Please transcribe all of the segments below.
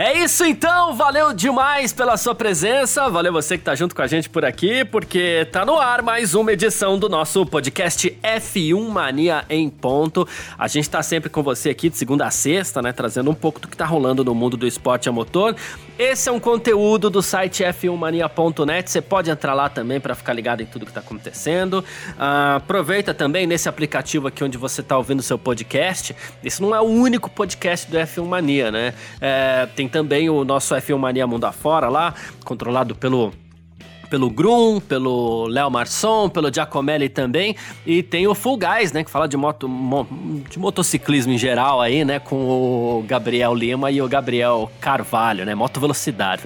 É isso então, valeu demais pela sua presença, valeu você que tá junto com a gente por aqui, porque tá no ar mais uma edição do nosso podcast F1 Mania em ponto. A gente tá sempre com você aqui de segunda a sexta, né, trazendo um pouco do que tá rolando no mundo do esporte a motor. Esse é um conteúdo do site f1mania.net, você pode entrar lá também para ficar ligado em tudo que tá acontecendo. Uh, aproveita também nesse aplicativo aqui onde você tá ouvindo seu podcast. Esse não é o único podcast do F1 Mania, né? É, tem também o nosso F1 Mania Mundo Afora lá, controlado pelo pelo Grum, pelo Léo Marçom, pelo Giacomelli também. E tem o Full Guys, né? Que fala de, moto, de motociclismo em geral aí, né? Com o Gabriel Lima e o Gabriel Carvalho, né? Moto Velocidade.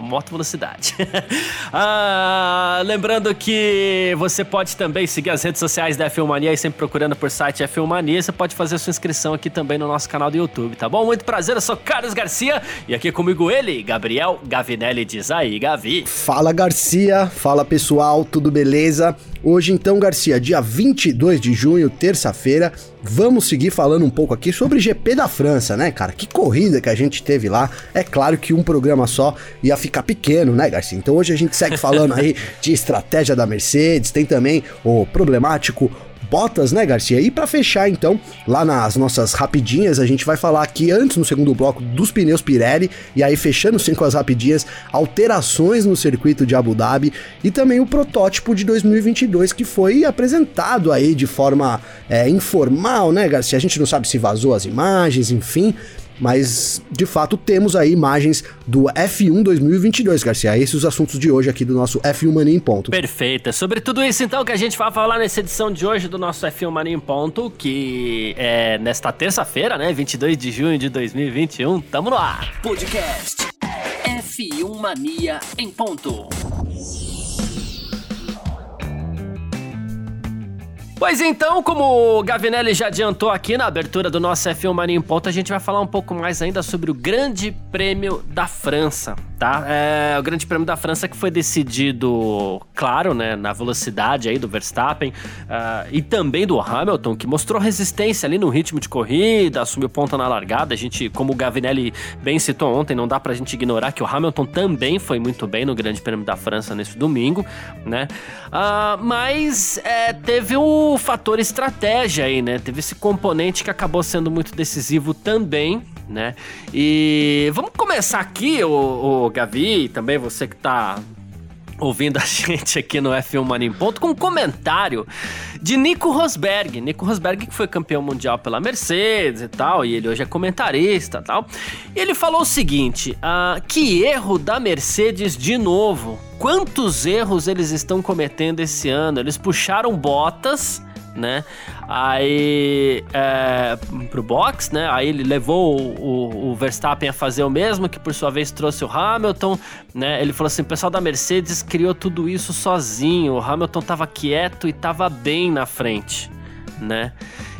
Moto Velocidade. ah, lembrando que você pode também seguir as redes sociais da F1 Mania e sempre procurando por site F1 Mania. Você pode fazer sua inscrição aqui também no nosso canal do YouTube, tá bom? Muito prazer, eu sou Carlos Garcia e aqui comigo ele, Gabriel Gavinelli. Diz aí, Gavi. Fala, Garcia. Garcia. Fala pessoal, tudo beleza? Hoje então, Garcia, dia 22 de junho, terça-feira, vamos seguir falando um pouco aqui sobre GP da França, né, cara? Que corrida que a gente teve lá. É claro que um programa só ia ficar pequeno, né, Garcia? Então hoje a gente segue falando aí de estratégia da Mercedes, tem também o problemático Bottas, né, Garcia? E para fechar, então, lá nas nossas rapidinhas, a gente vai falar aqui antes no segundo bloco dos pneus Pirelli e aí fechando sim com as rapidinhas, alterações no circuito de Abu Dhabi e também o protótipo de 2022 que foi apresentado aí de forma é, informal, né, Garcia? A gente não sabe se vazou as imagens, enfim, mas de fato temos aí imagens do F1 2022, Garcia. Esses os assuntos de hoje aqui do nosso F1 Mania em Ponto. Perfeito. É sobre tudo isso então que a gente vai falar nessa edição de hoje do nosso F1 Mania em Ponto, que é nesta terça-feira, né, 22 de junho de 2021. Tamo no ar. Podcast F1 Mania em Ponto. Pois então, como o Gavinelli já adiantou aqui na abertura do nosso F1 Mania em Ponto, a gente vai falar um pouco mais ainda sobre o Grande Prêmio da França tá? É o Grande Prêmio da França que foi decidido, claro, né, na velocidade aí do Verstappen uh, e também do Hamilton, que mostrou resistência ali no ritmo de corrida, assumiu ponta na largada. A gente, como o Gavinelli bem citou ontem, não dá pra gente ignorar que o Hamilton também foi muito bem no Grande Prêmio da França nesse domingo, né? Uh, mas é, teve o fator estratégia aí, né? Teve esse componente que acabou sendo muito decisivo também, né? E vamos começar aqui, o, o Gavi, também você que tá ouvindo a gente aqui no F1 Mania em Ponto, com um comentário de Nico Rosberg. Nico Rosberg que foi campeão mundial pela Mercedes e tal, e ele hoje é comentarista e tal. Ele falou o seguinte, ah, que erro da Mercedes de novo. Quantos erros eles estão cometendo esse ano? Eles puxaram botas né? Aí é, pro box, né? Aí ele levou o, o, Verstappen a fazer o mesmo, que por sua vez trouxe o Hamilton, né? Ele falou assim: o pessoal da Mercedes criou tudo isso sozinho. O Hamilton tava quieto e tava bem na frente, né?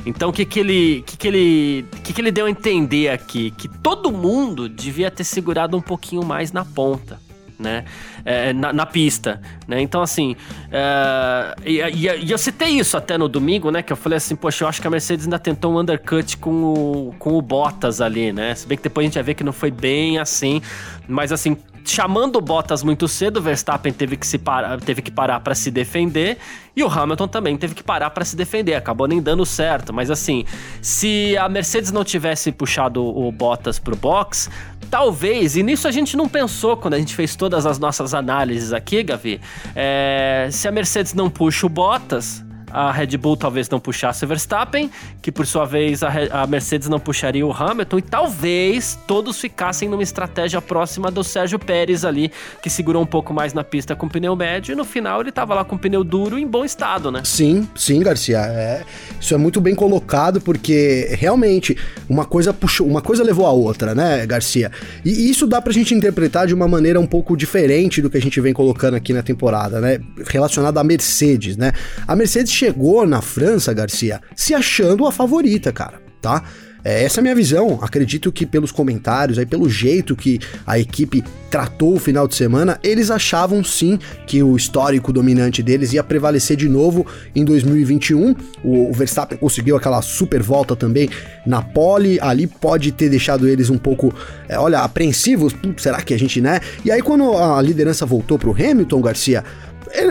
Então o que que ele, que que ele, que que ele deu a entender aqui? Que todo mundo devia ter segurado um pouquinho mais na ponta né? É, na, na, pista, né? Então, assim, é, e, e, eu citei isso até no domingo, né? Que eu falei assim, poxa, eu acho que a Mercedes ainda tentou um undercut com o, com o Bottas ali, né? Se bem que depois a gente vai ver que não foi bem assim, mas assim, chamando o Bottas muito cedo, o Verstappen teve que, se parar, teve que parar para se defender e o Hamilton também teve que parar para se defender. Acabou nem dando certo, mas assim, se a Mercedes não tivesse puxado o Bottas pro box, talvez, e nisso a gente não pensou quando a gente fez todas as nossas análises aqui, Gavi, é, se a Mercedes não puxa o Bottas, a Red Bull talvez não puxasse Verstappen, que por sua vez a, a, Mercedes não puxaria o Hamilton, e talvez todos ficassem numa estratégia próxima do Sérgio Pérez ali, que segurou um pouco mais na pista com pneu médio, e no final ele tava lá com pneu duro em bom estado, né? Sim, sim, Garcia. É, isso é muito bem colocado, porque realmente uma coisa puxou, uma coisa levou a outra, né, Garcia? E isso dá pra gente interpretar de uma maneira um pouco diferente do que a gente vem colocando aqui na temporada, né? Relacionado à Mercedes, né? A Mercedes chegou na França, Garcia, se achando a favorita, cara, tá? É, essa é a minha visão. Acredito que pelos comentários, aí pelo jeito que a equipe tratou o final de semana, eles achavam sim que o histórico dominante deles ia prevalecer de novo em 2021. O, o Verstappen conseguiu aquela super volta também na pole, ali pode ter deixado eles um pouco, é, olha, apreensivos. Putz, será que a gente, né? E aí quando a liderança voltou pro Hamilton, Garcia,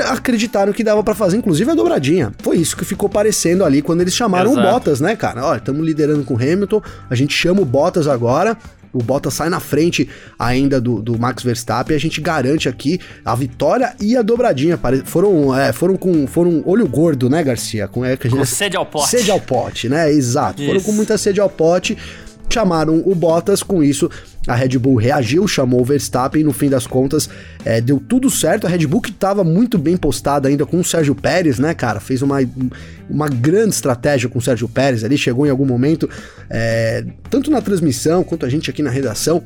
acreditaram que dava para fazer, inclusive, a dobradinha. Foi isso que ficou parecendo ali quando eles chamaram Exato. o Bottas, né, cara? Olha, estamos liderando com o Hamilton, a gente chama o Bottas agora. O Bottas sai na frente ainda do, do Max Verstappen. A gente garante aqui a vitória e a dobradinha. Foram, é, foram com foram olho gordo, né, Garcia? Com, é, com sede ao pote. Sede ao pote, né? Exato. Isso. Foram com muita sede ao pote chamaram o Bottas, com isso a Red Bull reagiu, chamou o Verstappen, no fim das contas é, deu tudo certo. A Red Bull que estava muito bem postada ainda com o Sérgio Pérez, né, cara? Fez uma, uma grande estratégia com o Sérgio Pérez ali, chegou em algum momento, é, tanto na transmissão quanto a gente aqui na redação,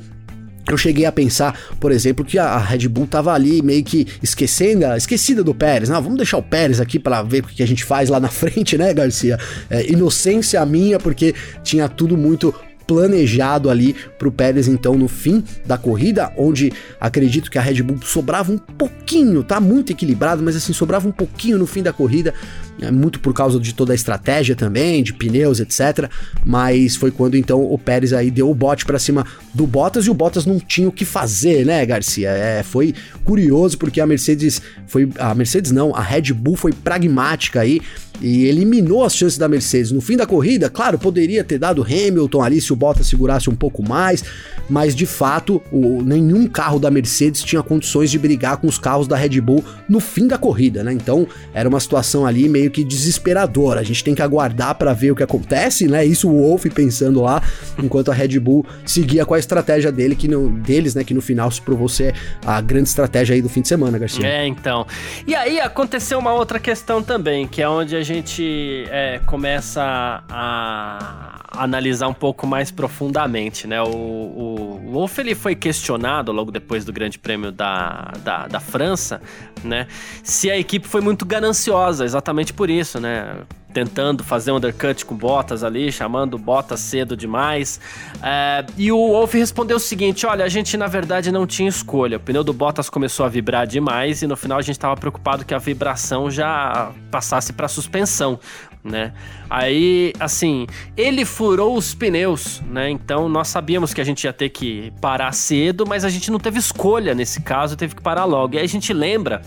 eu cheguei a pensar, por exemplo, que a Red Bull tava ali meio que esquecendo, esquecida do Pérez. Não, vamos deixar o Pérez aqui para ver o que a gente faz lá na frente, né, Garcia? É, inocência minha, porque tinha tudo muito planejado ali para o Pérez então no fim da corrida, onde acredito que a Red Bull sobrava um pouquinho, tá muito equilibrado, mas assim sobrava um pouquinho no fim da corrida, é, muito por causa de toda a estratégia também, de pneus, etc. Mas foi quando então o Pérez aí deu o bote para cima do Bottas e o Bottas não tinha o que fazer, né, Garcia? É, foi curioso porque a Mercedes foi a Mercedes não, a Red Bull foi pragmática aí e eliminou as chances da Mercedes. No fim da corrida, claro, poderia ter dado Hamilton ali se o Bottas segurasse um pouco mais, mas de fato, o, nenhum carro da Mercedes tinha condições de brigar com os carros da Red Bull no fim da corrida, né? Então, era uma situação ali meio que desesperadora. A gente tem que aguardar para ver o que acontece, né? Isso o Wolff pensando lá, enquanto a Red Bull seguia com a estratégia dele que no, deles, né, que no final se provou ser a grande estratégia aí do fim de semana, Garcia. É, então. E aí aconteceu uma outra questão também, que é onde a gente gente é, começa a, analisar um pouco mais profundamente, né? O, o, o Wolff ele foi questionado logo depois do Grande Prêmio da, da, da França, né? Se a equipe foi muito gananciosa, exatamente por isso, né? tentando fazer um undercut com Bottas ali, chamando Bottas cedo demais. É, e o Wolff respondeu o seguinte: olha, a gente na verdade não tinha escolha. O pneu do Bottas começou a vibrar demais e no final a gente estava preocupado que a vibração já passasse para suspensão. Né? Aí, assim, ele furou os pneus, né? Então nós sabíamos que a gente ia ter que parar cedo, mas a gente não teve escolha nesse caso, teve que parar logo. E aí a gente lembra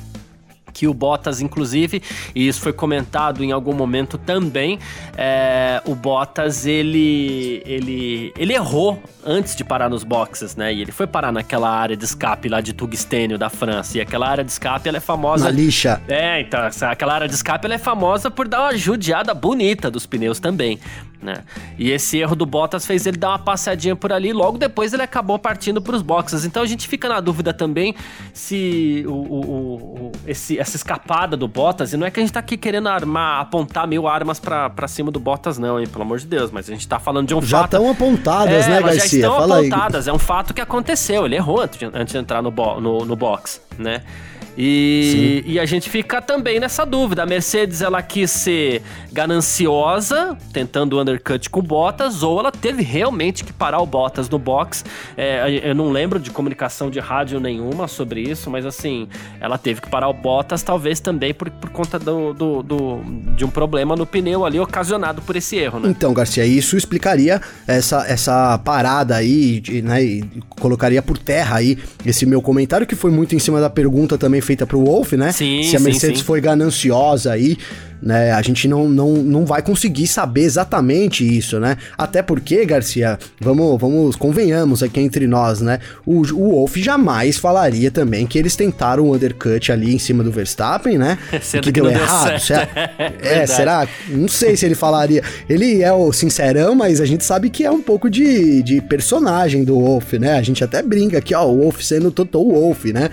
que o Bottas, inclusive, e isso foi comentado em algum momento também, é, o Bottas ele, ele, ele errou antes de parar nos boxes, né? E ele foi parar naquela área de escape lá de tungstênio da França. E aquela área de escape ela é famosa. Na lixa. É, então, aquela área de escape ela é famosa por dar uma judiada bonita dos pneus também né? E esse erro do Bottas fez ele dar uma passadinha por ali, logo depois ele acabou partindo para os boxes. Então a gente fica na dúvida também se o, o, o, esse, essa escapada do Bottas, e não é que a gente tá aqui querendo armar, apontar mil armas para cima do Bottas, não, hein? Pelo amor de Deus, mas a gente tá falando de um já fato. Já estão apontadas, é, né, Garcia? Já estão Fala apontadas, aí. é um fato que aconteceu. Ele errou antes de, antes de entrar no, no, no box, né? E, e, a gente fica também nessa dúvida. A Mercedes ela quis ser gananciosa, tentando o undercut com Bottas, ou ela teve realmente que parar o Bottas no box. É, eu não lembro de comunicação de rádio nenhuma sobre isso, mas assim, ela teve que parar o Bottas, talvez também por, por conta do, do, do, de um problema no pneu ali ocasionado por esse erro, né? Então, Garcia, isso explicaria essa, essa parada aí, né? E colocaria por terra aí esse meu comentário, que foi muito em cima da pergunta também feita pro Wolf, né? Sim, Se a Mercedes sim, sim. foi gananciosa aí, né? A gente não, não, não vai conseguir saber exatamente isso, né? Até porque, Garcia, vamos, vamos convenhamos aqui entre nós, né? O, o Wolf jamais falaria também que eles tentaram o undercut ali em cima do Verstappen, né? Que, que deu errado. Será? é, será? Não sei se ele falaria. Ele é o sincerão, mas a gente sabe que é um pouco de, de personagem do Wolf, né? A gente até brinca aqui, ó, o Wolf sendo Toto Wolf, né?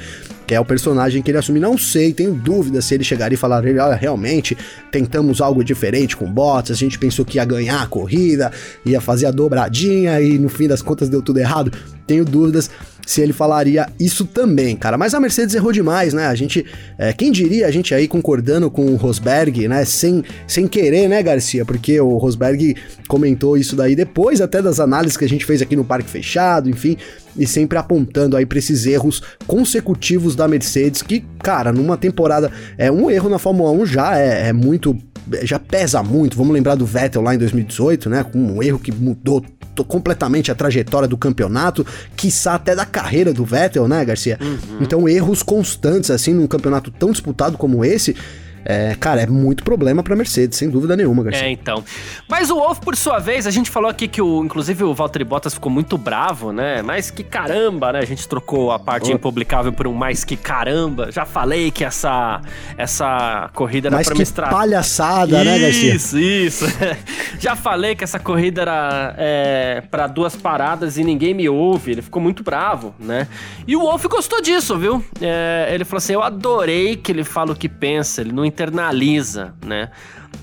É o personagem que ele assume. Não sei, tenho dúvida se ele chegaria e falar, olha, realmente tentamos algo diferente com Bottas, a gente pensou que ia ganhar a corrida, ia fazer a dobradinha e no fim das contas deu tudo errado. Tenho dúvidas, se ele falaria isso também, cara. Mas a Mercedes errou demais, né? A gente, é, quem diria a gente aí concordando com o Rosberg, né? Sem, sem querer, né, Garcia? Porque o Rosberg comentou isso daí depois até das análises que a gente fez aqui no Parque Fechado, enfim, e sempre apontando aí para esses erros consecutivos da Mercedes, que, cara, numa temporada, é um erro na Fórmula 1 já é, é muito já pesa muito. Vamos lembrar do Vettel lá em 2018, né? Com um erro que mudou completamente a trajetória do campeonato, quiçá até da carreira do Vettel, né, Garcia? Uhum. Então, erros constantes, assim, num campeonato tão disputado como esse, é, cara, é muito problema pra Mercedes, sem dúvida nenhuma, Garcia. É, então. Mas o Wolf, por sua vez, a gente falou aqui que o, inclusive o Valtteri Bottas ficou muito bravo, né? Mas que caramba, né? A gente trocou a parte oh. impublicável por um mais que caramba. Já falei que essa, essa corrida era mais pra que palhaçada, isso, né, Garcia? Isso, isso. Já falei que essa corrida era é, para duas paradas e ninguém me ouve. Ele ficou muito bravo, né? E o Wolf gostou disso, viu? É, ele falou assim: Eu adorei que ele fala o que pensa, ele não internaliza, né?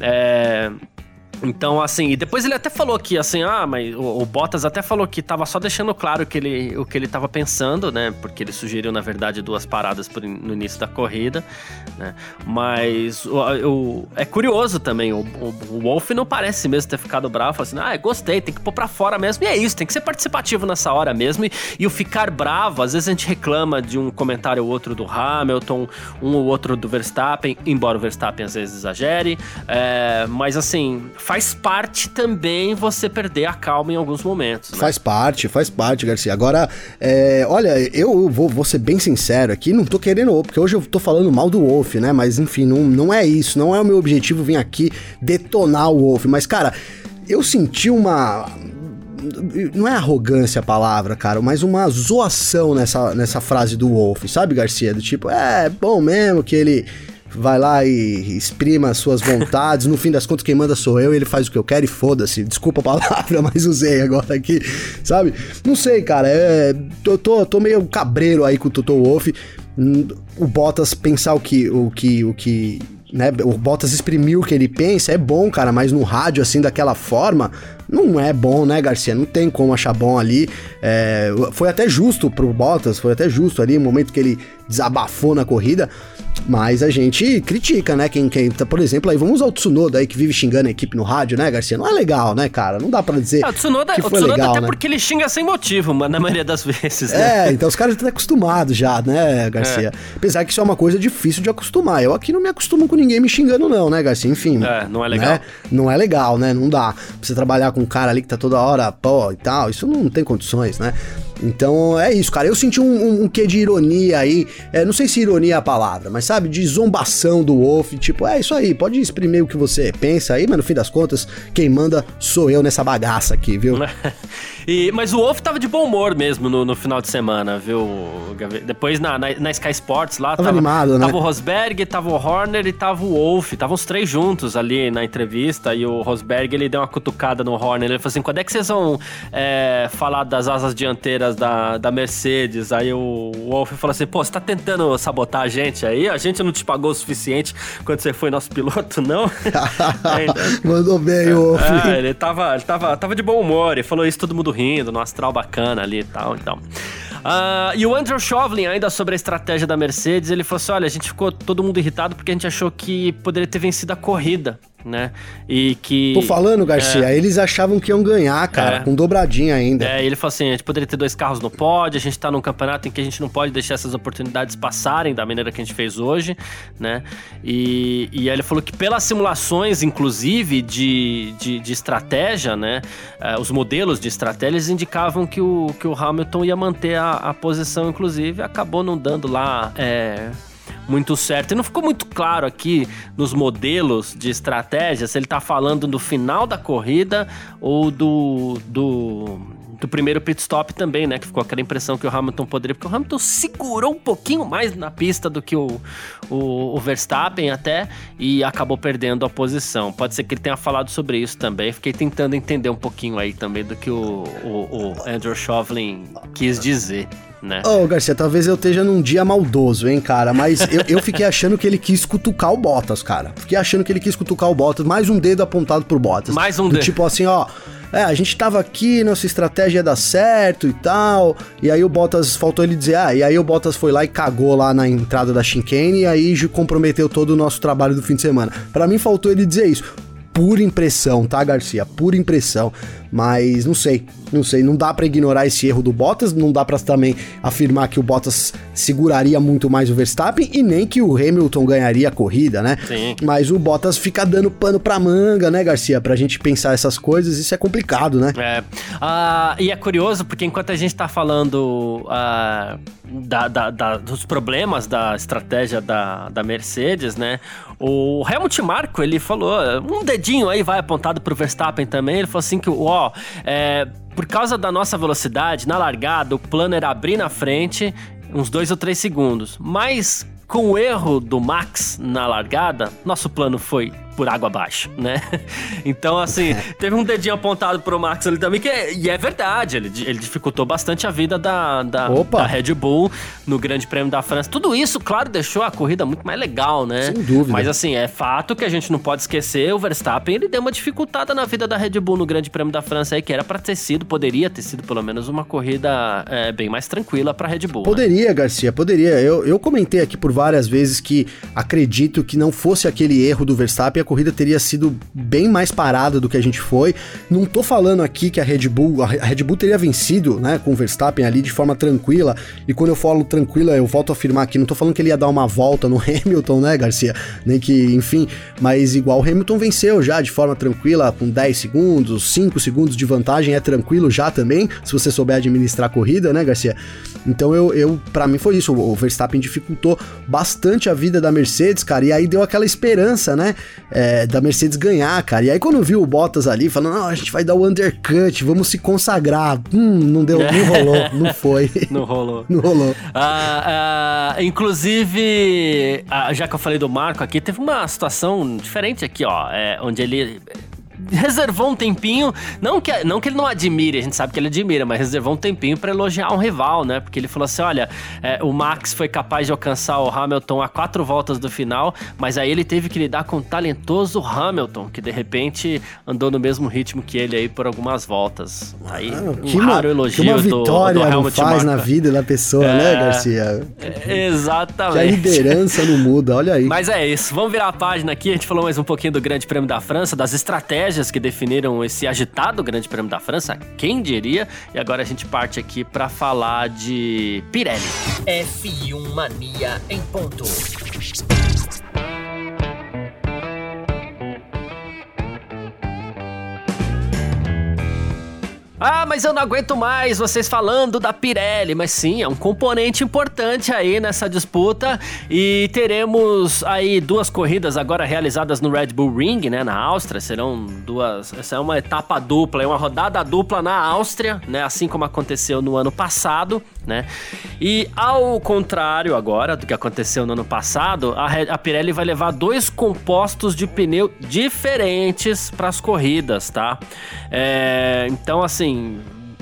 É, então, assim, e depois ele até falou que, assim, ah, mas o, o, Bottas até falou que tava só deixando claro que ele, o que ele tava pensando, né? Porque ele sugeriu, na verdade, duas paradas por, no início da corrida, né? Mas o, o é curioso também, o, o, Wolf não parece mesmo ter ficado bravo, assim, ah, gostei, tem que pôr pra fora mesmo, e é isso, tem que ser participativo nessa hora mesmo, e, e o ficar bravo, às vezes a gente reclama de um comentário ou outro do Hamilton, um ou outro do Verstappen, embora o Verstappen às vezes exagere, é, mas assim faz parte também você perder a calma em alguns momentos. Né? Faz parte, faz parte, Garcia. Agora, é, olha, eu vou, vou, ser bem sincero aqui, não tô querendo, porque hoje eu tô falando mal do Wolf, né? Mas enfim, não, não é isso, não é o meu objetivo vir aqui detonar o Wolf. Mas, cara, eu senti uma não é arrogância a palavra, cara, mas uma zoação nessa, nessa frase do Wolf, sabe, Garcia? Do tipo, é bom mesmo que ele vai lá e exprima as suas vontades. No fim das contas, quem manda sou eu ele faz o que eu quero e foda-se. Desculpa a palavra, mas usei agora aqui, sabe? Não sei, cara. É, tô, tô, tô meio cabreiro aí com o Toto Wolff. O Bottas pensar o que, o que, o que né, o Bottas exprimir o que ele pensa, é bom, cara, mas no rádio, assim, daquela forma, não é bom, né, Garcia? Não tem como achar bom ali. É, foi até justo pro Bottas, foi até justo ali, o momento que ele desabafou na corrida, mas a gente critica, né? Quem, quem tá, por exemplo, aí vamos usar o Tsunoda aí que vive xingando a equipe no rádio, né, Garcia? Não é legal, né, cara? Não dá para dizer. É, o Tsunoda, que foi o Tsunoda legal, até né? porque ele xinga sem motivo, mas na maioria das vezes, né? É, então os caras estão acostumados já, né, Garcia? É. Apesar que isso é uma coisa difícil de acostumar. Eu aqui não me acostumo com ninguém me xingando, não, né, Garcia? Enfim. É, não é legal. Né? Não é legal, né? Não dá. Pra você trabalhar com um cara ali que tá toda hora, pô, e tal, isso não tem condições, né? Então é isso, cara. Eu senti um, um, um quê de ironia aí. É, não sei se ironia é a palavra, mas sabe, de zombação do Wolf. Tipo, é isso aí, pode exprimir o que você pensa aí, mas no fim das contas, quem manda sou eu nessa bagaça aqui, viu? E, mas o Wolf tava de bom humor mesmo no, no final de semana, viu? Depois na, na, na Sky Sports lá. Tava, tava animado, né? Tava o Rosberg, tava o Horner e tava o Wolf. Estavam os três juntos ali na entrevista. E o Rosberg ele deu uma cutucada no Horner. Ele falou assim: quando é que vocês vão é, falar das asas dianteiras da, da Mercedes? Aí o Wolf falou assim: pô, você tá tentando sabotar a gente aí? A gente não te pagou o suficiente quando você foi nosso piloto, não? Mandou bem, o Wolf. É, ele tava, ele tava, tava de bom humor. Ele falou isso, todo mundo rindo, no astral bacana ali e tal, então. Uh, e o Andrew Shovlin, ainda sobre a estratégia da Mercedes, ele falou assim: olha, a gente ficou todo mundo irritado porque a gente achou que poderia ter vencido a corrida né? E que. Tô falando, Garcia, é, eles achavam que iam ganhar, cara, é, com dobradinha ainda. É, ele falou assim: a gente poderia ter dois carros no pódio, a gente tá num campeonato em que a gente não pode deixar essas oportunidades passarem da maneira que a gente fez hoje, né? E, e aí ele falou que pelas simulações, inclusive, de, de, de estratégia, né? Uh, os modelos de estratégia, eles indicavam que o, que o Hamilton ia manter a, a posição, inclusive, acabou não dando lá. É, muito certo. E não ficou muito claro aqui nos modelos de estratégia se ele está falando do final da corrida ou do, do, do primeiro pit stop também, né? Que ficou aquela impressão que o Hamilton poderia, porque o Hamilton segurou um pouquinho mais na pista do que o, o, o, Verstappen até e acabou perdendo a posição. Pode ser que ele tenha falado sobre isso também. Fiquei tentando entender um pouquinho aí também do que o, o, o Andrew Shovlin quis dizer. Né? Ô, oh, Garcia, talvez eu esteja num dia maldoso, hein, cara? Mas eu, eu fiquei achando que ele quis cutucar o Bottas, cara. Fiquei achando que ele quis cutucar o Bottas, mais um dedo apontado pro Bottas. Mais um dedo. Tipo assim, ó. É, a gente tava aqui, nossa estratégia ia dar certo e tal. E aí o Bottas, faltou ele dizer, ah, e aí o Bottas foi lá e cagou lá na entrada da chicane e aí comprometeu todo o nosso trabalho do fim de semana. Para mim faltou ele dizer isso pura impressão, tá, Garcia? Pura impressão. Mas não sei, não sei, não dá para ignorar esse erro do Bottas, não dá para também afirmar que o Bottas seguraria muito mais o Verstappen e nem que o Hamilton ganharia a corrida, né? Sim. Mas o Bottas fica dando pano pra manga, né, Garcia? Pra gente pensar essas coisas, isso é complicado, né? É. Uh, e é curioso porque enquanto a gente tá falando uh, da, da, da, dos problemas da estratégia da, da Mercedes, né? O Helmut Marko, ele falou, um dedinho aí vai apontado pro Verstappen também, ele falou assim que, é, por causa da nossa velocidade, na largada, o plano era abrir na frente uns dois ou três segundos. Mas com o erro do Max na largada, nosso plano foi por água abaixo, né? Então, assim, teve um dedinho apontado pro Max ali também, que é, e é verdade, ele, ele dificultou bastante a vida da, da, da, Red Bull no Grande Prêmio da França. Tudo isso, claro, deixou a corrida muito mais legal, né? Sem dúvida. Mas, assim, é fato que a gente não pode esquecer, o Verstappen, ele deu uma dificultada na vida da Red Bull no Grande Prêmio da França aí, que era pra ter sido, poderia ter sido pelo menos uma corrida é, bem mais tranquila pra Red Bull. Né? Poderia, né? Garcia, poderia. Eu, eu comentei aqui por várias vezes que acredito que não fosse aquele erro do Verstappen, corrida teria sido bem mais parada do que a gente foi. Não tô falando aqui que a Red Bull, a Red Bull teria vencido, né, com o Verstappen ali de forma tranquila. E quando eu falo tranquila, eu volto a afirmar aqui, não tô falando que ele ia dar uma volta no Hamilton, né, Garcia? Nem que, enfim, mas igual o Hamilton venceu já de forma tranquila, com 10 segundos, 5 segundos de vantagem, é tranquilo já também, se você souber administrar a corrida, né, Garcia? Então eu, eu para mim foi isso, o Verstappen dificultou bastante a vida da Mercedes, cara, e aí deu aquela esperança, né, é, da Mercedes ganhar, cara. E aí quando viu o Bottas ali falando, não, a gente vai dar o undercut, vamos se consagrar. Hum, não deu, não rolou, não foi. Não rolou. não rolou. Ah, ah, inclusive, ah, já que eu falei do Marco aqui, teve uma situação diferente aqui, ó, é, onde ele reservou um tempinho, não que, não que ele não admire, a gente sabe que ele admira, mas reservou um tempinho para elogiar um rival, né? Porque ele falou assim: olha, é, o Max foi capaz de alcançar o Hamilton a quatro voltas do final, mas aí ele teve que lidar com o talentoso Hamilton, que de repente andou no mesmo ritmo que ele aí por algumas voltas. Aí, ah, um que raro elogio que uma vitória do, do faz na vida da pessoa, né, é, né, Garcia? É, exatamente. Que a liderança não muda, olha aí. Mas é isso, vamos virar a página aqui, a gente falou mais um pouquinho do Grande Prêmio da França, das estratégias que definiram esse agitado Grande Prêmio da França, quem diria? E agora a gente parte aqui para falar de Pirelli. F1 Mania em ponto. Ah, mas eu não aguento mais vocês falando da Pirelli. Mas sim, é um componente importante aí nessa disputa. E teremos aí duas corridas agora realizadas no Red Bull Ring, né, na Áustria. Serão duas. Essa é uma etapa dupla, é uma rodada dupla na Áustria, né, assim como aconteceu no ano passado, né. E ao contrário agora do que aconteceu no ano passado, a, a Pirelli vai levar dois compostos de pneu diferentes para as corridas, tá? É, então, assim assim,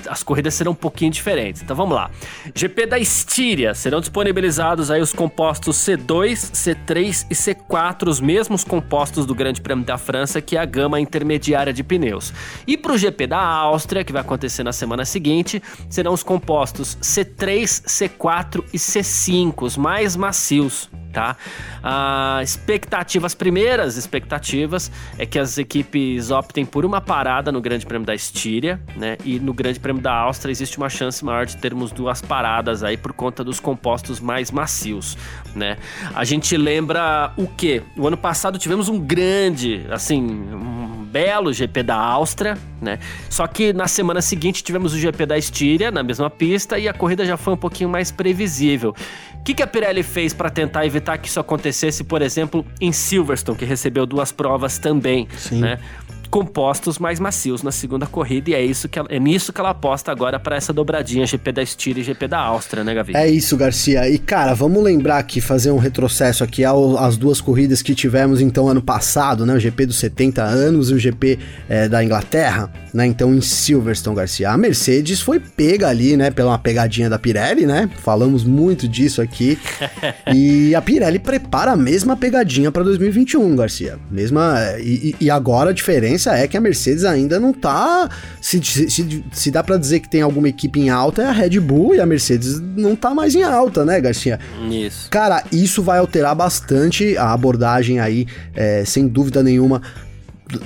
as corridas serão um pouquinho diferentes. Então vamos lá. GP da Estíria, serão disponibilizados aí os compostos C2, C3 e C4, os mesmos compostos do Grande Prêmio da França, que é a gama intermediária de pneus. E para o GP da Áustria, que vai acontecer na semana seguinte, serão os compostos C3, C4 e C5, os mais macios tá? Ah, expectativas, primeiras expectativas é que as equipes optem por uma parada no Grande Prêmio da Estíria, né? E no Grande Prêmio da Áustria existe uma chance maior de termos duas paradas aí por conta dos compostos mais macios, né? A gente lembra o que? O ano passado tivemos um grande, assim, um belo GP da Áustria, né? Só que na semana seguinte tivemos o GP da Estíria na mesma pista e a corrida já foi um pouquinho mais previsível que, que a Pirelli fez para tentar evitar que isso acontecesse, por exemplo, em Silverstone, que recebeu duas provas também, Sim. né? Compostos mais macios na segunda corrida e é isso que ela, é nisso que ela aposta agora para essa dobradinha GP da Estíria e GP da Áustria, né, Gavi? É isso, Garcia. E cara, vamos lembrar aqui fazer um retrocesso aqui às duas corridas que tivemos então ano passado, né, o GP dos 70 anos e o GP é, da Inglaterra, né? Então em Silverstone, Garcia. A Mercedes foi pega ali, né? Pela uma pegadinha da Pirelli, né? Falamos muito disso aqui. e a Pirelli prepara a mesma pegadinha para 2021, Garcia. Mesma. E, e, agora a diferença é que a Mercedes ainda não tá. Se, se, se dá para dizer que tem alguma equipe em alta, é a Red Bull e a Mercedes não tá mais em alta, né, Garcia? Isso. Cara, isso vai alterar bastante a abordagem aí, é, sem dúvida nenhuma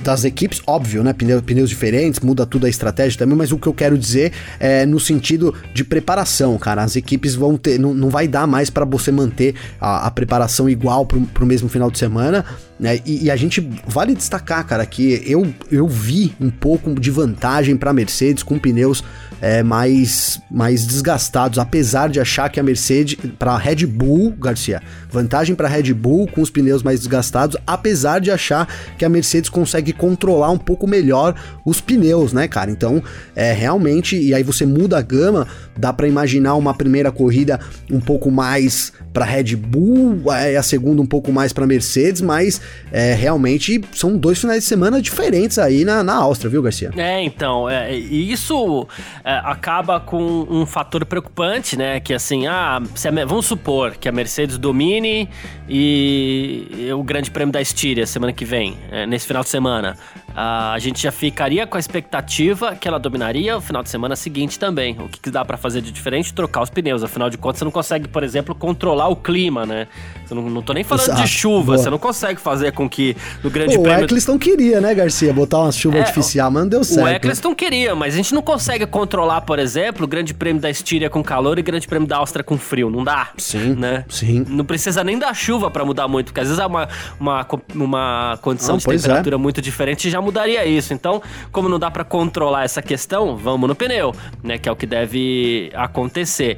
das equipes, óbvio, né? Pneus, pneus diferentes, muda tudo a estratégia também, mas o que eu quero dizer é no sentido de preparação, cara. As equipes vão ter. Não, não vai dar mais para você manter a, a, preparação igual pro, pro mesmo final de semana. Né? E, e, a gente vale destacar, cara, que eu, eu vi um pouco de vantagem para Mercedes com pneus é, mais, mais desgastados, apesar de achar que a Mercedes, para Red Bull, Garcia, vantagem para Red Bull com os pneus mais desgastados, apesar de achar que a Mercedes consegue controlar um pouco melhor os pneus, né, cara? Então, é realmente, e aí você muda a gama, dá para imaginar uma primeira corrida um pouco mais para Red Bull, é, a segunda um pouco mais para Mercedes, mas é, realmente são dois finais de semana diferentes aí na, na Áustria, viu, Garcia? É, então, é, isso é, acaba com um fator preocupante, né? Que assim, ah, a, vamos supor que a Mercedes domine e, e o Grande Prêmio da Estíria semana que vem, é, nesse final de semana. A gente já ficaria com a expectativa que ela dominaria o final de semana seguinte também. O que, que dá para fazer de diferente? Trocar os pneus. Afinal de contas, você não consegue, por exemplo, controlar o clima, né? Você não, não tô nem falando Exato. de chuva, Boa. você não consegue fazer com que no Grande Pô, Prêmio. O Eccleston queria, né, Garcia? Botar uma chuva é, artificial, mas não deu certo. O Eccleston queria, mas a gente não consegue controlar, por exemplo, o Grande Prêmio da Estíria com calor e o Grande Prêmio da Áustria com frio. Não dá. Sim. Né? Sim. Não precisa nem da chuva para mudar muito, porque às vezes é uma, uma, uma condição ah, de é. temperatura é. muito diferente já mudaria isso. Então, como não dá para controlar essa questão, vamos no pneu, né? Que é o que deve acontecer.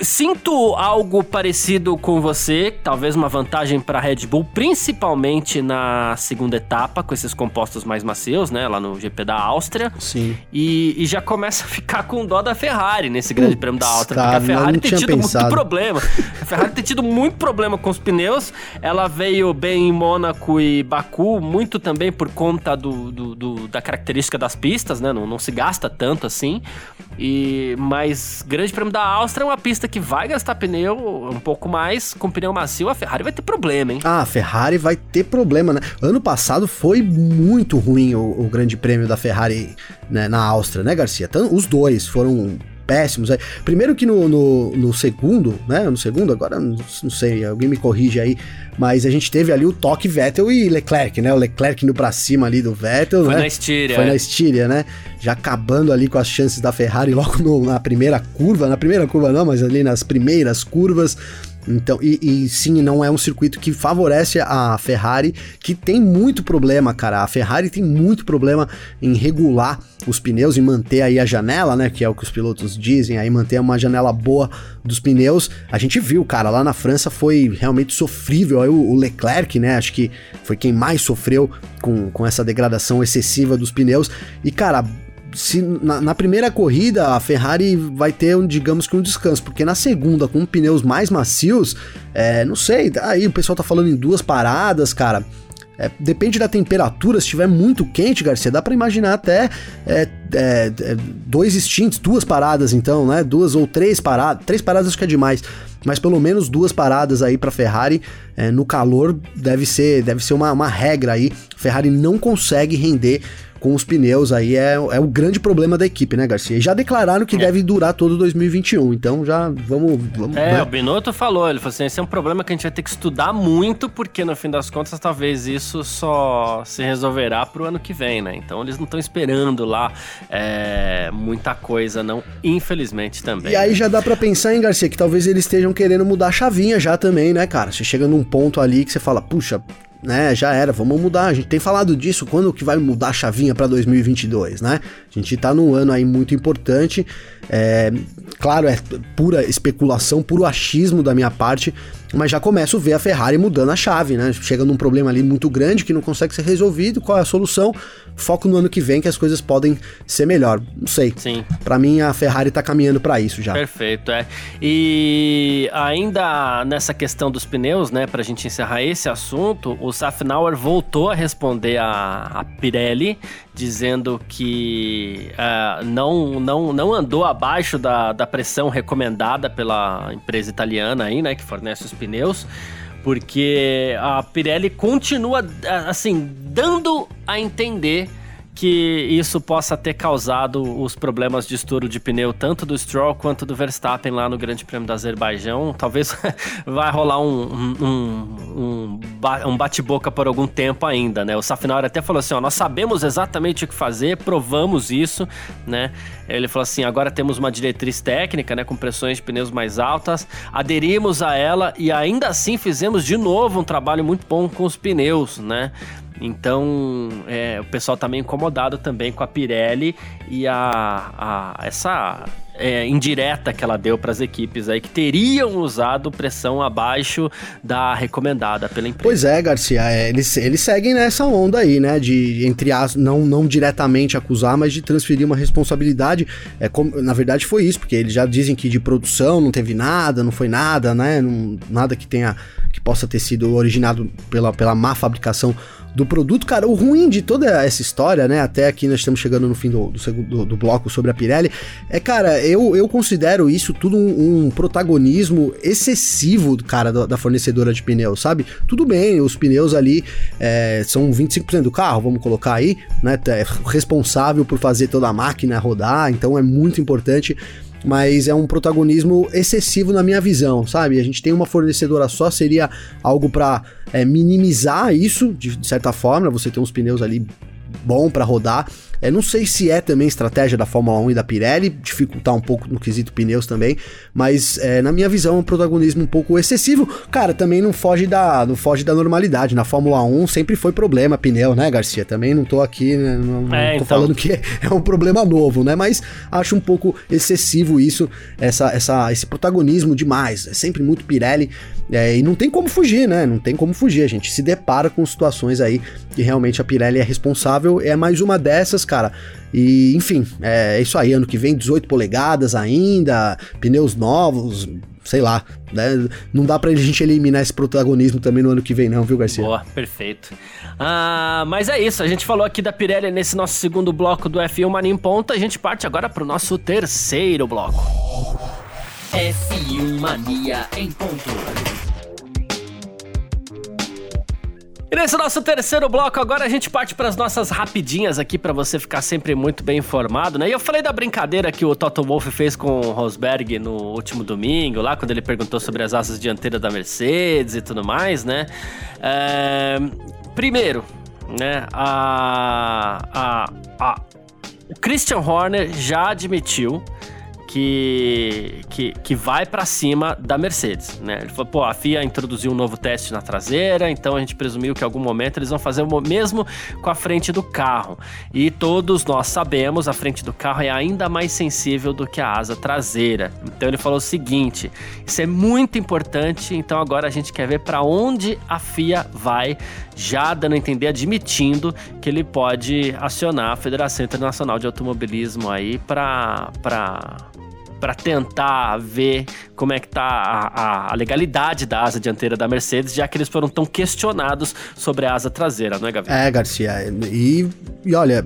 Sinto algo parecido com você, talvez uma vantagem para Red Bull, principalmente na segunda etapa, com esses compostos mais macios, né? Lá no GP da Áustria. Sim. E, e já começa a ficar com dó da Ferrari nesse Grande Prêmio da Áustria, porque a Ferrari tem tido pensado. muito problema. A Ferrari tem tido muito problema com os pneus. Ela veio bem em Mônaco e Baku, muito também por conta do, do, do da característica das pistas, né? Não, não se gasta tanto assim. E mas Grande Prêmio da Áustria é uma pista que vai gastar pneu um pouco mais com pneu macio, a Ferrari vai ter problema, hein? Ah, a Ferrari vai ter problema, né? Ano passado foi muito ruim o, o Grande Prêmio da Ferrari né, na Áustria, né, Garcia? Então, os dois foram péssimos. Primeiro que no, no, no, segundo, né? No segundo, agora não, não, sei, alguém me corrige aí, mas a gente teve ali o toque Vettel e Leclerc, né? O Leclerc indo pra cima ali do Vettel, Foi né? na Estíria. Foi é. na Estíria, né? Já acabando ali com as chances da Ferrari logo no, na primeira curva, na primeira curva não, mas ali nas primeiras curvas. Então, e, e, sim, não é um circuito que favorece a Ferrari, que tem muito problema, cara. A Ferrari tem muito problema em regular os pneus e manter aí a janela, né? Que é o que os pilotos dizem, aí manter uma janela boa dos pneus. A gente viu, cara, lá na França foi realmente sofrível. Aí o, Leclerc, né? Acho que foi quem mais sofreu com, com essa degradação excessiva dos pneus. E, cara, se na, na, primeira corrida a Ferrari vai ter, um, digamos que um descanso, porque na segunda, com pneus mais macios, é, não sei, aí o pessoal tá falando em duas paradas, cara. É, depende da temperatura, se estiver muito quente, Garcia, dá para imaginar até é, é, é, dois stints, duas paradas então, né? Duas ou três paradas, três paradas acho que é demais, mas pelo menos duas paradas aí para Ferrari é, no calor deve ser, deve ser uma, uma regra aí. Ferrari não consegue render com os pneus aí é, é o grande problema da equipe, né, Garcia? Já declararam que é. deve durar todo 2021, então já vamos. vamos é, né? o Binotto falou, ele falou assim: esse é um problema que a gente vai ter que estudar muito, porque no fim das contas, talvez isso só se resolverá pro ano que vem, né? Então eles não estão esperando lá é, muita coisa, não, infelizmente também. E aí já dá para pensar, hein, Garcia, que talvez eles estejam querendo mudar a chavinha já também, né, cara? Você chega num ponto ali que você fala, puxa, né, já era, vamos mudar. A gente tem falado disso, quando que vai mudar a chavinha para 2022, né? A gente tá num ano aí muito importante. É, claro, é pura especulação, puro achismo da minha parte, mas já começo a ver a Ferrari mudando a chave, né? Chega num problema ali muito grande que não consegue ser resolvido. Qual é a solução? Foco no ano que vem que as coisas podem ser melhor. Não sei. Sim. Para mim a Ferrari tá caminhando para isso já. Perfeito, é. E ainda nessa questão dos pneus, né, pra gente encerrar esse assunto, o Safnauer voltou a responder a, a Pirelli, dizendo que uh, não, não, não andou abaixo da, da pressão recomendada pela empresa italiana aí, né, que fornece os pneus porque a Pirelli continua assim dando a entender que isso possa ter causado os problemas de estouro de pneu tanto do Stroll quanto do Verstappen lá no Grande Prêmio do Azerbaijão. Talvez vai rolar um, um, um, um bate-boca por algum tempo ainda, né? O Safnauer até falou assim, ó, nós sabemos exatamente o que fazer, provamos isso, né? Ele falou assim, agora temos uma diretriz técnica, né, com pressões de pneus mais altas, aderimos a ela e ainda assim fizemos de novo um trabalho muito bom com os pneus, né? Então, é, o pessoal tá meio incomodado também com a Pirelli e a, a essa é, indireta que ela deu para as equipes aí que teriam usado pressão abaixo da recomendada pela empresa. Pois é, Garcia, é, eles, eles seguem nessa onda aí, né? De, entre as, não, não diretamente acusar, mas de transferir uma responsabilidade. É, como, na verdade, foi isso, porque eles já dizem que de produção não teve nada, não foi nada, né? Não, nada que tenha possa ter sido originado pela, pela má fabricação do produto. Cara, o ruim de toda essa história, né? Até aqui nós estamos chegando no fim do, do, do, bloco sobre a Pirelli. É, cara, eu, eu considero isso tudo um, um protagonismo excessivo, cara, da, da, fornecedora de pneus, sabe? Tudo bem, os pneus ali é, são 25% do carro, vamos colocar aí, né? É responsável por fazer toda a máquina rodar, então é muito importante mas é um protagonismo excessivo na minha visão, sabe? A gente tem uma fornecedora só, seria algo para é, minimizar isso, de, de certa forma, você tem uns pneus ali bom para rodar. É, não sei se é também estratégia da Fórmula 1 e da Pirelli, dificultar um pouco no quesito pneus também, mas é, na minha visão é um protagonismo um pouco excessivo. Cara, também não foge da, não foge da normalidade. Na Fórmula 1 sempre foi problema pneu, né, Garcia? Também não tô aqui, né, não, não é, tô então. falando que é um problema novo, né? Mas acho um pouco excessivo isso, essa, essa, esse protagonismo demais. É sempre muito Pirelli é, e não tem como fugir, né? Não tem como fugir. A gente se depara com situações aí que realmente a Pirelli é responsável. É mais uma dessas, cara. E, enfim, é isso aí. Ano que vem, 18 polegadas ainda, pneus novos, sei lá, né? Não dá pra gente eliminar esse protagonismo também no ano que vem, não, viu, Garcia? Boa, perfeito. Ah, mas é isso, a gente falou aqui da Pirelli nesse nosso segundo bloco do F1 Mania em Ponta. A gente parte agora pro nosso terceiro bloco. F1 Mania em ponto. E nesse nosso terceiro bloco, agora a gente parte para as nossas rapidinhas aqui para você ficar sempre muito bem informado, né? E eu falei da brincadeira que o Toto Wolff fez com o Rosberg no último domingo, lá quando ele perguntou sobre as asas dianteiras da Mercedes e tudo mais, né? É... Primeiro, né? A... a... a... O Christian Horner já admitiu que, que, que vai para cima da Mercedes, né? Ele falou, pô, a FIA introduziu um novo teste na traseira, então a gente presumiu que em algum momento eles vão fazer o mesmo com a frente do carro. E todos nós sabemos, a frente do carro é ainda mais sensível do que a asa traseira. Então ele falou o seguinte: isso é muito importante, então agora a gente quer ver para onde a FIA vai, já dando a entender, admitindo que ele pode acionar a Federação Internacional de Automobilismo aí para para tentar ver como é que tá a, a, legalidade da asa dianteira da Mercedes, já que eles foram tão questionados sobre a asa traseira, não é, Gavi? É, Garcia. E, e olha,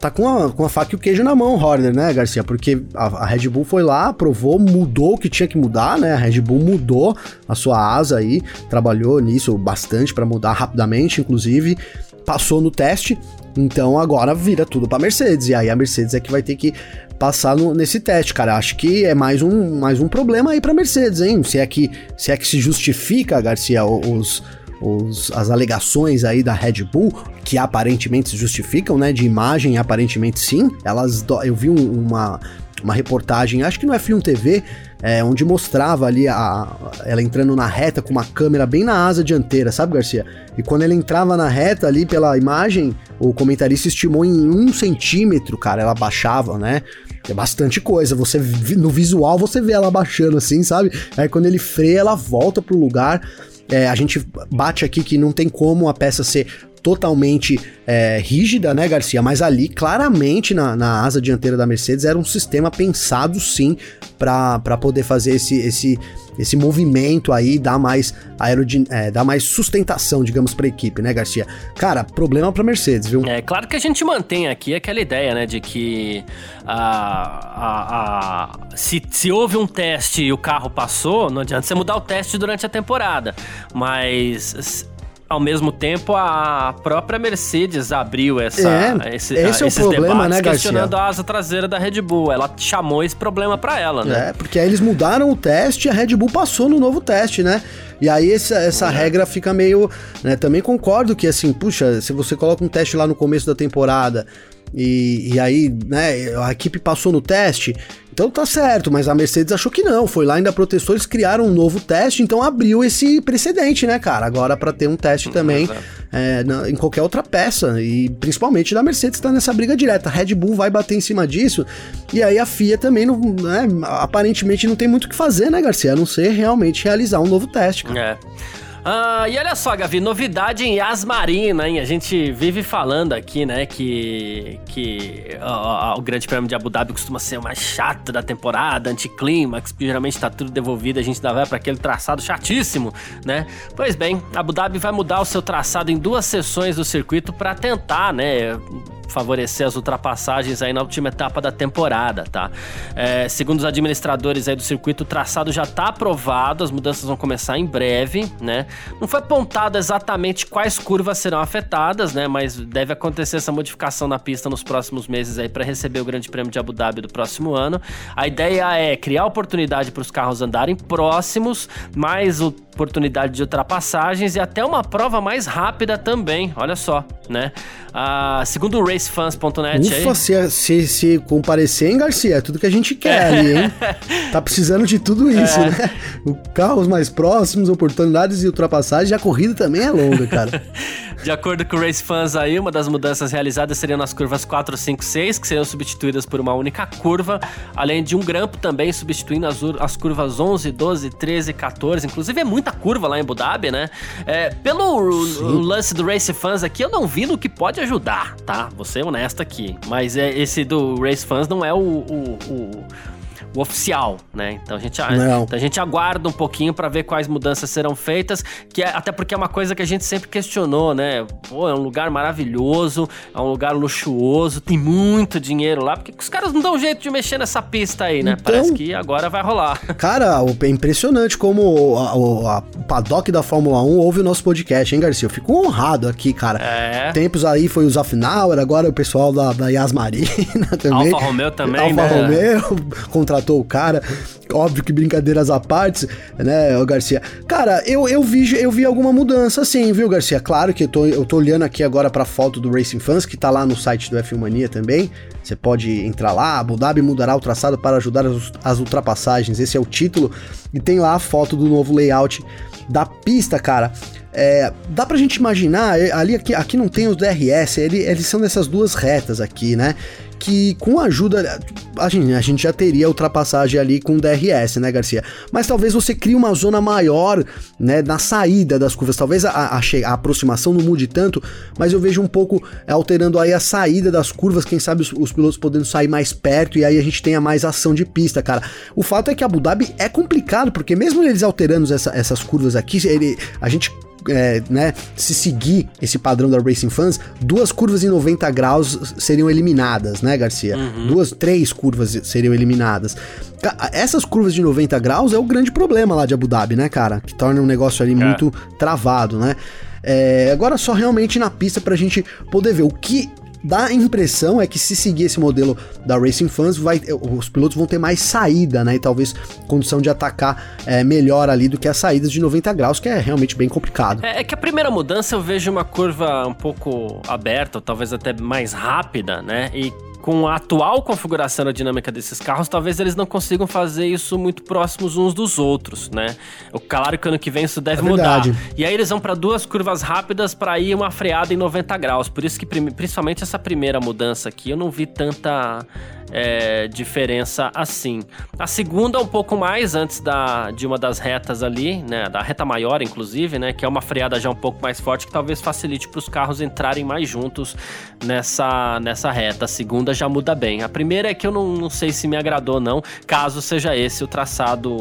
tá com a, com a faca e o queijo na mão, Horner, né, Garcia? Porque a, a, Red Bull foi lá, aprovou, mudou o que tinha que mudar, né? A Red Bull mudou a sua asa aí, trabalhou nisso bastante para mudar rapidamente, inclusive, passou no teste. Então agora vira tudo para Mercedes e aí a Mercedes é que vai ter que passar no, nesse teste, cara. Acho que é mais um, mais um problema aí para Mercedes, hein? Se é que se é que se justifica, Garcia, os, os, as alegações aí da Red Bull, que aparentemente se justificam, né? De imagem, aparentemente sim. Elas, eu vi um, uma uma reportagem, acho que no F1 TV, é, onde mostrava ali a, ela entrando na reta com uma câmera bem na asa dianteira, sabe, Garcia? E quando ela entrava na reta ali pela imagem, o comentarista estimou em um centímetro, cara, ela baixava, né? É bastante coisa. Você no visual você vê ela baixando assim, sabe? Aí quando ele freia, ela volta pro lugar. É, a gente bate aqui que não tem como a peça ser totalmente é, rígida, né, Garcia? Mas ali, claramente, na, na asa dianteira da Mercedes, era um sistema pensado sim para poder fazer esse, esse, esse movimento aí, dar mais, aerodin é, dar mais sustentação, digamos, para a equipe, né, Garcia? Cara, problema para Mercedes, viu? É claro que a gente mantém aqui aquela ideia, né, de que a, a, a, se, se houve um teste e o carro passou, não adianta você mudar o teste durante a temporada, mas ao mesmo tempo, a própria Mercedes abriu essa, é, esse, esse é o problema, né, questionando Garcia? a asa traseira da Red Bull. Ela chamou esse problema para ela, né? É, porque aí eles mudaram o teste e a Red Bull passou no novo teste, né? E aí essa, essa é. regra fica meio. Né, também concordo que, assim, puxa, se você coloca um teste lá no começo da temporada e, e aí, né, a equipe passou no teste então tá certo, mas a Mercedes achou que não, foi lá ainda protestou, eles criaram um novo teste, então abriu esse precedente, né, cara? Agora para ter um teste também é, na, em qualquer outra peça, e principalmente da Mercedes tá nessa briga direta. A Red Bull vai bater em cima disso, e aí a FIA também não, né, aparentemente não tem muito o que fazer, né, Garcia? A não ser realmente realizar um novo teste, cara. É. Ah, e olha só, Gavi, novidade em Yasmarina, hein? A gente vive falando aqui, né, que, que ó, ó, o Grande Prêmio de Abu Dhabi costuma ser o mais chato da temporada, anticlímax, geralmente tá tudo devolvido, a gente ainda vai para aquele traçado chatíssimo, né? Pois bem, Abu Dhabi vai mudar o seu traçado em duas sessões do circuito para tentar, né, favorecer as ultrapassagens aí na última etapa da temporada, tá? É, segundo os administradores aí do circuito, o traçado já está aprovado, as mudanças vão começar em breve, né? Não foi apontado exatamente quais curvas serão afetadas, né? Mas deve acontecer essa modificação na pista nos próximos meses aí para receber o Grande Prêmio de Abu Dhabi do próximo ano. A ideia é criar oportunidade para os carros andarem próximos, mais oportunidade de ultrapassagens e até uma prova mais rápida também, olha só, né? Ah, segundo o racefans.net Ufa, se, se, se comparecer, hein, Garcia? É tudo que a gente quer ali, hein? tá precisando de tudo isso, é. né? O carros mais próximos, oportunidades e ultrapassagens, a corrida também é longa, cara. De acordo com o Race Fans aí, uma das mudanças realizadas seriam nas curvas 4, 5, 6, que seriam substituídas por uma única curva, além de um grampo também substituindo as, as curvas 11, 12, 13, 14. Inclusive é muita curva lá em Abu Dhabi, né? É, pelo lance do Race Fans aqui, eu não vi no que pode ajudar, tá? Vou ser honesto aqui. Mas é, esse do Race Fans não é o, o, o o oficial, né? Então a gente, então a gente aguarda um pouquinho para ver quais mudanças serão feitas, que é, até porque é uma coisa que a gente sempre questionou, né? Pô, é um lugar maravilhoso, é um lugar luxuoso, tem muito dinheiro lá, porque os caras não dão jeito de mexer nessa pista aí, né? Então, Parece que agora vai rolar. Cara, é impressionante como a, a, o paddock da Fórmula 1 ouve o nosso podcast, hein, Garcia? Eu fico honrado aqui, cara. É. Tempos aí foi o Zafnauer, agora o pessoal da, da Yas Marina também. Alfa Romeo também, Alfa né? Romeo, contratou matou o cara. Óbvio que brincadeiras à parte, né, Garcia? Cara, eu, eu, vi, eu vi alguma mudança sim, viu, Garcia? Claro que eu tô, eu tô olhando aqui agora pra foto do Racing Fans, que tá lá no site do F1 Mania também. Você pode entrar lá, Abu Dhabi mudará o traçado para ajudar as, as ultrapassagens. Esse é o título. E tem lá a foto do novo layout da pista, cara. É, dá pra gente imaginar, é, ali aqui, aqui não tem os DRS, ele, eles são dessas duas retas aqui, né? Que com a ajuda. A gente, a gente já teria ultrapassagem ali com DRS, né, Garcia? Mas talvez você crie uma zona maior, né, na saída das curvas. Talvez a, a, a aproximação não mude tanto, mas eu vejo um pouco é, alterando aí a saída das curvas, quem sabe os, os, pilotos podendo sair mais perto e aí a gente tenha mais ação de pista, cara. O fato é que Abu Dhabi é complicado, porque mesmo eles alterando essa, essas curvas aqui, ele, a gente é, né, se seguir esse padrão da Racing Fans, duas curvas em 90 graus seriam eliminadas, né, Garcia? Uhum. Duas, três curvas seriam eliminadas. Essas curvas de 90 graus é o grande problema lá de Abu Dhabi, né, cara? Que torna um negócio ali é. muito travado, né? É, agora só realmente na pista pra gente poder ver o que dá a impressão é que se seguir esse modelo da Racing Fans, vai, os pilotos vão ter mais saída, né? E talvez condição de atacar é, melhor ali do que as saídas de 90 graus, que é realmente bem complicado. É, é, que a primeira mudança eu vejo uma curva um pouco aberta, ou talvez até mais rápida, né? E com a atual configuração aerodinâmica desses carros, talvez eles não consigam fazer isso muito próximos uns dos outros, né? O claro que ano que vem isso deve É mudar. E aí eles vão para duas curvas rápidas para ir uma freada em 90 graus. Por isso que principalmente essa primeira mudança aqui eu não vi tanta é, diferença assim. A segunda um pouco mais antes da, de uma das retas ali, né? Da reta maior, inclusive, né? Que é uma freada já um pouco mais forte que talvez facilite para os carros entrarem mais juntos nessa, nessa reta. A segunda já muda bem. A primeira é que eu não, não sei se me agradou não, caso seja esse o traçado,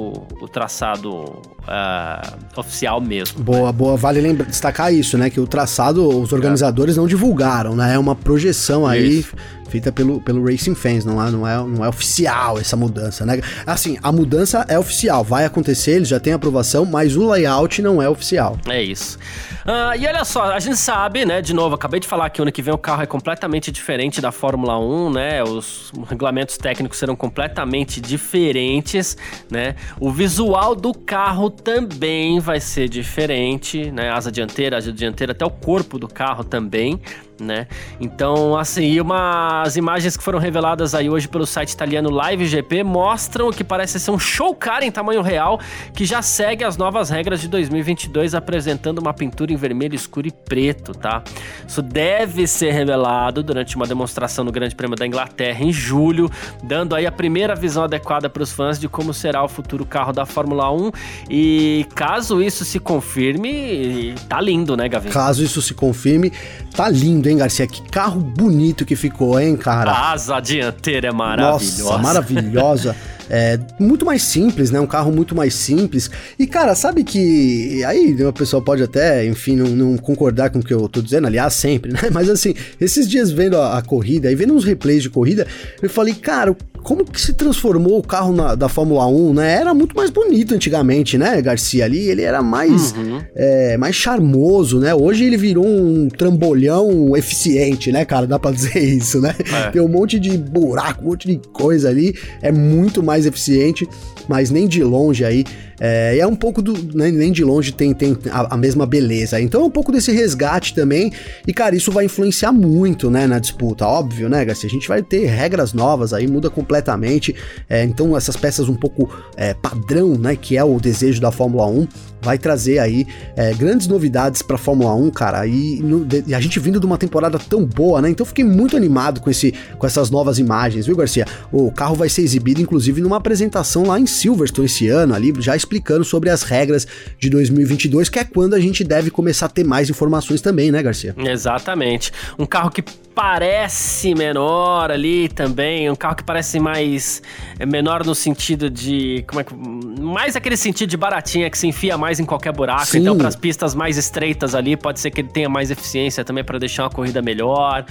o traçado ah, oficial mesmo. Boa, boa. Vale lembra, destacar isso, né? Que o traçado, os organizadores não divulgaram, né? É uma projeção aí Isso. feita pelo, pelo Racing Fans, não é, não, é, não é oficial essa mudança, né? Assim, a mudança é oficial, vai acontecer, eles já têm aprovação, mas o layout não é oficial. É isso. Ah, e olha só, a gente sabe, né? De novo, acabei de falar que ano que vem o carro é completamente diferente da Fórmula 1, né? Os regulamentos técnicos serão completamente diferentes, né? O visual do carro também vai ser diferente, né? Asa dianteira, asa dianteira, até o corpo do carro também. Né? Então, assim, e umas imagens que foram reveladas aí hoje pelo site italiano Live GP mostram o que parece ser um show car em tamanho real que já segue as novas regras de 2022 apresentando uma pintura em vermelho escuro e preto, tá? Isso deve ser revelado durante uma demonstração no Grande Prêmio da Inglaterra em julho, dando aí a primeira visão adequada para os fãs de como será o futuro carro da Fórmula 1 e caso isso se confirme, tá lindo, né, Gavinho? Caso isso se confirme, tá lindo, hein, Garcia? Que carro bonito que ficou, hein, cara? A asa dianteira é maravilhosa. Nossa, maravilhosa. É muito mais simples, né? Um carro muito mais simples. E, cara, sabe que. Aí o pessoal pode até, enfim, não, não concordar com o que eu tô dizendo, aliás, sempre, né? Mas assim, esses dias vendo a, a corrida e vendo uns replays de corrida, eu falei, cara, como que se transformou o carro na- da Fórmula 1, né? Era muito mais bonito antigamente, né, Garcia? Ali ele era mais, é, mais charmoso, né? Hoje ele virou um trambolhão eficiente, né, cara? Dá pra dizer isso, né? É. Tem um monte de buraco, um monte de coisa ali. É muito mais eficiente, mas nem de longe aí. É, é um pouco do. né, nem de longe tem, tem a, a mesma beleza. Então é um pouco desse resgate também. E, cara, isso vai influenciar muito, né, na disputa. Óbvio, né, Garcia? A gente vai ter regras novas aí, muda completamente. É, então, essas peças um pouco é, padrão, né, que é o desejo da Fórmula 1, vai trazer aí é, grandes novidades pra Fórmula 1, cara. E, no- de- e a gente vindo de uma temporada tão boa, né? Então fiquei muito animado com, esse, com essas novas imagens, viu, Garcia? O carro vai ser exibido, inclusive, numa apresentação lá em Silverstone esse ano, ali, já explicando sobre as regras de 2022, que é quando a gente deve começar a ter mais informações também, né, Garcia? Exatamente. Um carro que parece menor ali também, um carro que parece mais é, menor no sentido de como é que mais aquele sentido de baratinha que se enfia mais em qualquer buraco. Sim. Então para as pistas mais estreitas ali pode ser que ele tenha mais eficiência também para deixar uma corrida melhor.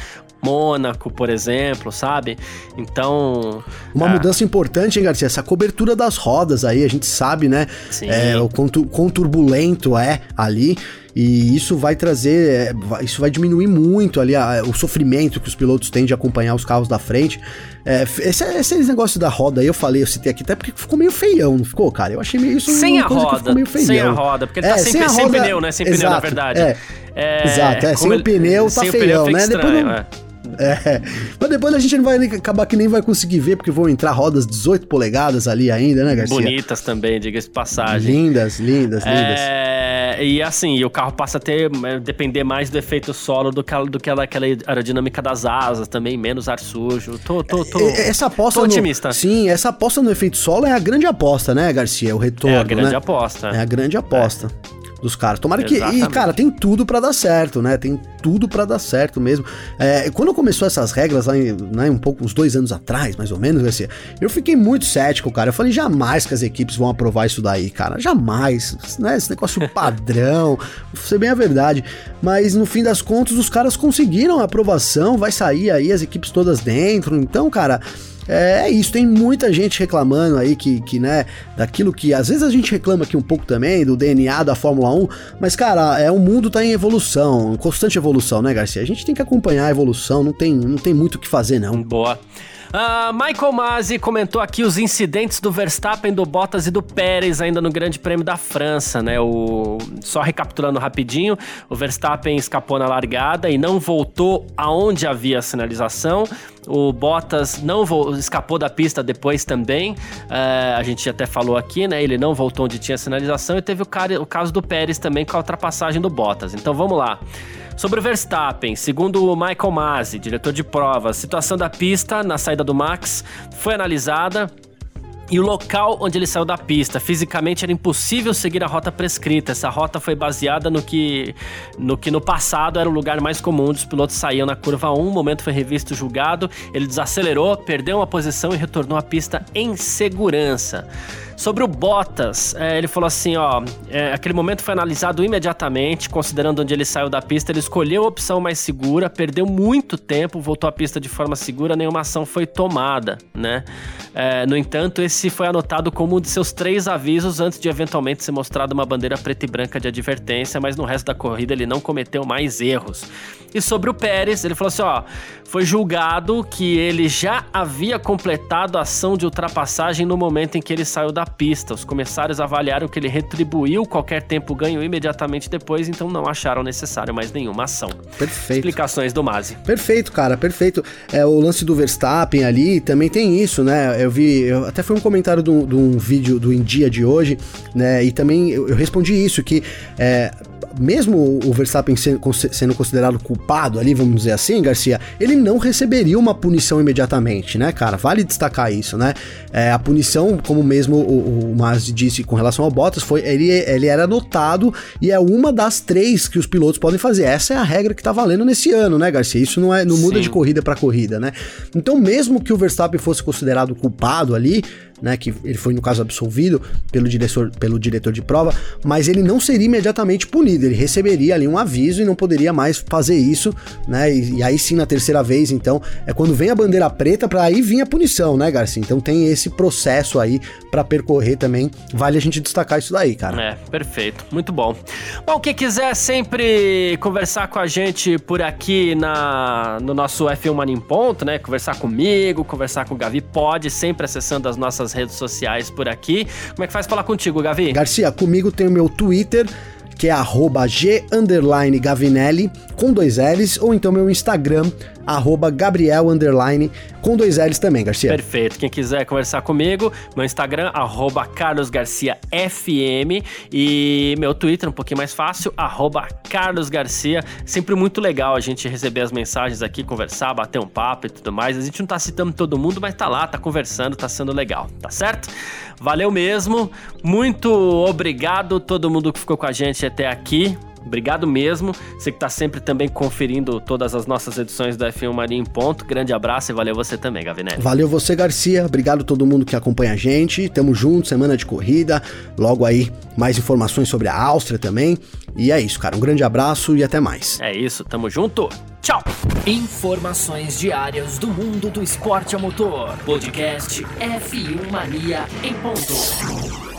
Mônaco, por exemplo, sabe? Então Uma ah, mudança importante, hein, Garcia? Essa cobertura das rodas aí, a gente sabe, né? Sim. É, o quão turbulento é ali. E isso vai trazer, é, isso vai diminuir muito ali a- o sofrimento que os pilotos têm de acompanhar os carros da frente. É, esse, esse negócio da roda aí, eu falei, eu citei aqui até porque ficou meio feião, não ficou, cara? Eu achei meio isso Sem a roda, ficou meio feião. sem a roda, porque ele tá É, sem, sem a sem roda- pneu, né? Sem pneu, na Exato, verdade. é. Exato, é, sem como o pneu tá sem o feião, fica né? Depois estranho, não- é. É, mas depois a gente não vai nem- acabar que nem vai conseguir ver, porque vão entrar rodas 18 polegadas ali ainda, né, Garcia? Bonitas também, diga-se de passagem. Lindas, lindas, lindas. É, e assim, o carro passa a ter, é, depender mais do efeito solo do que, do que aquela aerodinâmica das asas, também menos ar sujo. Tô, tô, tô, E- Essa aposta tô no- otimista. sim, essa aposta no efeito solo é a grande aposta, né, Garcia? O retorno, é a grande né? aposta. É a grande aposta. Dos caras. Tomara que. E, Exatamente. cara, tem tudo pra dar certo, né? Tem tudo pra dar certo mesmo. É, quando começou essas regras lá, em, né, um pouco, uns dois anos atrás, mais ou menos, Garcia, eu fiquei muito cético, cara. Eu falei, jamais que as equipes vão aprovar isso daí, cara. Jamais. Né? Esse negócio padrão. Ser bem a verdade. Mas no fim das contas, os caras conseguiram a aprovação, vai sair aí as equipes todas dentro. Então, cara. É isso, tem muita gente reclamando aí que, que, né, daquilo que às vezes a gente reclama aqui um pouco também do DNA da Fórmula 1, mas cara, é o mundo tá em evolução, constante evolução, né, Garcia? A gente tem que acompanhar a evolução, não tem, não tem muito o que fazer não. Boa. Uh, Michael Masi comentou aqui os incidentes do Verstappen, do Bottas e do Pérez ainda no Grande Prêmio da França, né? O... Só recapitulando rapidinho, o Verstappen escapou na largada e não voltou aonde havia a sinalização. O Bottas não escapou da pista depois também. Uh, a gente até falou aqui, né? Ele não voltou onde tinha sinalização e teve o, cara, o caso do Pérez também com a ultrapassagem do Bottas. Então vamos lá. Sobre o Verstappen, segundo o Michael Masi, diretor de provas, a situação da pista na saída do Max foi analisada e o local onde ele saiu da pista. Fisicamente era impossível seguir a rota prescrita. Essa rota foi baseada no que no, que no passado era o lugar mais comum onde os pilotos saíam na curva 1. O momento foi revisto julgado. Ele desacelerou, perdeu uma posição e retornou à pista em segurança. Sobre o Bottas, é, ele falou assim, ó, é, aquele momento foi analisado imediatamente, considerando onde ele saiu da pista, ele escolheu a opção mais segura, perdeu muito tempo, voltou à pista de forma segura, nenhuma ação foi tomada, né? É, no entanto, esse foi anotado como um de seus três avisos antes de eventualmente ser mostrada uma bandeira preta e branca de advertência, mas no resto da corrida ele não cometeu mais erros. E sobre o Pérez, ele falou assim, ó, foi julgado que ele já havia completado a ação de ultrapassagem no momento em que ele saiu da pista. Os comissários avaliaram que ele retribuiu qualquer tempo ganho imediatamente depois, então não acharam necessário mais nenhuma ação. Perfeito. Explicações do Masi. Perfeito, cara, perfeito. É, o lance do Verstappen ali também tem isso, né? Eu vi, eu, até foi um comentário de um vídeo do Em Dia de hoje, né? E também eu, eu respondi isso, que é, mesmo o Verstappen sendo considerado culpado ali, vamos dizer assim, Garcia, ele não receberia uma punição imediatamente, né, cara? Vale destacar isso, né? É, a punição, como mesmo o, o Maz disse com relação ao Bottas, foi ele, ele era anotado e é uma das três que os pilotos podem fazer. Essa é a regra que tá valendo nesse ano, né, Garcia? Isso não, é, não muda Sim. de corrida para corrida, né? Então, mesmo que o Verstappen fosse considerado culpado ali, né, que ele foi no caso absolvido pelo diretor, pelo diretor de prova, mas ele não seria imediatamente punido, ele receberia ali um aviso e não poderia mais fazer isso, né? E, e aí sim na terceira vez, então, é quando vem a bandeira preta para aí vir a punição, né, Garcia? Então tem esse processo aí para percorrer também. Vale a gente destacar isso daí, cara. É, perfeito. Muito bom. Bom, quem quiser sempre conversar com a gente por aqui na no nosso F1 Mania em Ponto, né? Conversar comigo, conversar com o Gavi, pode sempre acessando as nossas redes sociais por aqui. Como é que faz falar contigo, Gavi? Garcia, comigo tem o meu Twitter, que é arroba G Gavinelli, com dois L's, ou então meu Instagram, arroba Gabriel Underline, com dois L's também, Garcia. Perfeito. Quem quiser conversar comigo, meu Instagram, arroba Carlos Garcia FM e meu Twitter, um pouquinho mais fácil, arroba Carlos Garcia. Sempre muito legal a gente receber as mensagens aqui, conversar, bater um papo e tudo mais. A gente não tá citando todo mundo, mas tá lá, tá conversando, tá sendo legal, tá certo? Valeu mesmo. Muito obrigado todo mundo que ficou com a gente até aqui. Obrigado mesmo. Você que está sempre também conferindo todas as nossas edições do F1 Marinho em Ponto. Grande abraço e valeu você também, Gavinelli. Valeu você, Garcia. Obrigado a todo mundo que acompanha a gente. Tamo junto, semana de corrida. Logo aí, mais informações sobre a Áustria também. E é isso, cara. Um grande abraço e até mais. É isso, tamo junto. Tchau. Informações diárias do mundo do esporte a motor. Podcast F1 Mania em ponto.